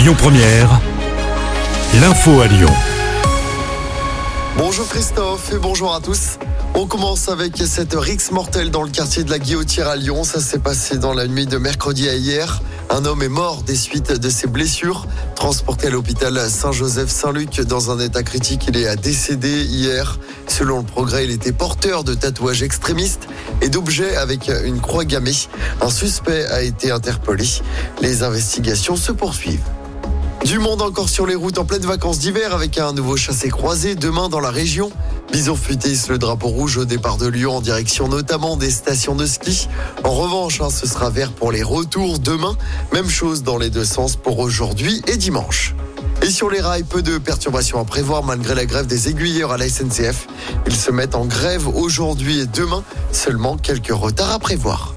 Lyon Première, l'info à Lyon. Bonjour Christophe et bonjour à tous. On commence avec cette rixe mortelle dans le quartier de la Guillotière à Lyon. Ça s'est passé dans la nuit de mercredi à hier. Un homme est mort des suites de ses blessures. Transporté à l'hôpital Saint-Joseph-Saint-Luc dans un état critique, il est décédé hier. Selon le progrès, il était porteur de tatouages extrémistes et d'objets avec une croix gammée. Un suspect a été interpellé. Les investigations se poursuivent. Du monde encore sur les routes en pleine vacances d'hiver avec un nouveau chassé croisé demain dans la région. Bison le drapeau rouge au départ de Lyon en direction notamment des stations de ski. En revanche, hein, ce sera vert pour les retours demain. Même chose dans les deux sens pour aujourd'hui et dimanche. Et sur les rails, peu de perturbations à prévoir malgré la grève des aiguilleurs à la SNCF. Ils se mettent en grève aujourd'hui et demain. Seulement quelques retards à prévoir.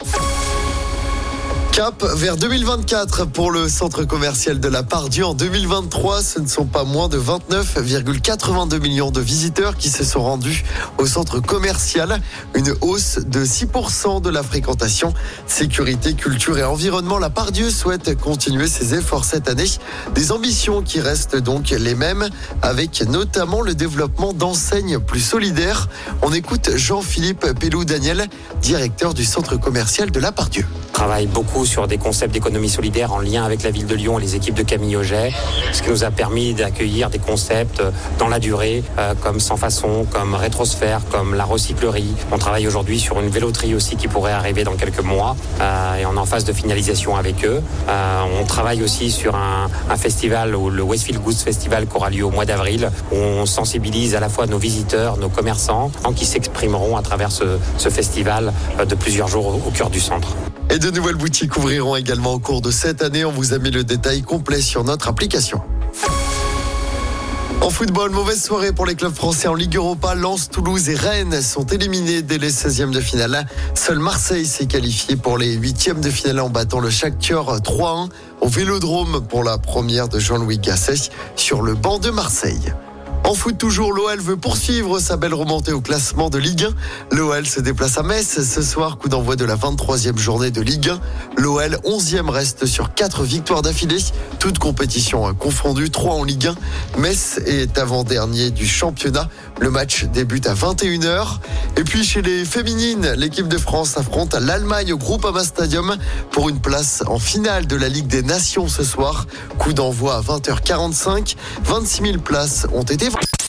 Cap vers 2024 pour le centre commercial de la Pardieu en 2023. Ce ne sont pas moins de 29,82 millions de visiteurs qui se sont rendus au centre commercial. Une hausse de 6% de la fréquentation. Sécurité, culture et environnement. La Pardieu souhaite continuer ses efforts cette année. Des ambitions qui restent donc les mêmes avec notamment le développement d'enseignes plus solidaires. On écoute Jean-Philippe Pellou-Daniel, directeur du centre commercial de la Pardieu. Travaille beaucoup sur des concepts d'économie solidaire en lien avec la ville de Lyon et les équipes de Camille Auget, ce qui nous a permis d'accueillir des concepts dans la durée, euh, comme Sans Façon, comme Rétrosphère, comme la recyclerie. On travaille aujourd'hui sur une véloterie aussi qui pourrait arriver dans quelques mois euh, et on est en phase de finalisation avec eux. Euh, on travaille aussi sur un, festival, le Westfield Goods Festival qui aura lieu au mois d'avril, où on sensibilise à la fois nos visiteurs, nos commerçants, qui s'exprimeront à travers ce, ce festival de plusieurs jours au cœur du centre. Et de nouvelles boutiques ouvriront également au cours de cette année. On vous a mis le détail complet sur notre application. En football, mauvaise soirée pour les clubs français en Ligue Europa. Lens, Toulouse et Rennes sont éliminés dès les 16e de finale. Seul Marseille s'est qualifié pour les 8e de finale en battant le Shakhtar 3-1 au Vélodrome pour la première de Jean-Louis Gasset sur le banc de Marseille. En foot toujours, l'OL veut poursuivre sa belle remontée au classement de Ligue 1. L'OL se déplace à Metz ce soir, coup d'envoi de la 23e journée de Ligue 1. L'OL 11e reste sur 4 victoires d'affilée, toutes compétitions confondues, 3 en Ligue 1. Metz est avant-dernier du championnat. Le match débute à 21h. Et puis chez les féminines, l'équipe de France affronte l'Allemagne au Groupama Stadium pour une place en finale de la Ligue des Nations ce soir. Coup d'envoi à 20h45. 26 000 places ont été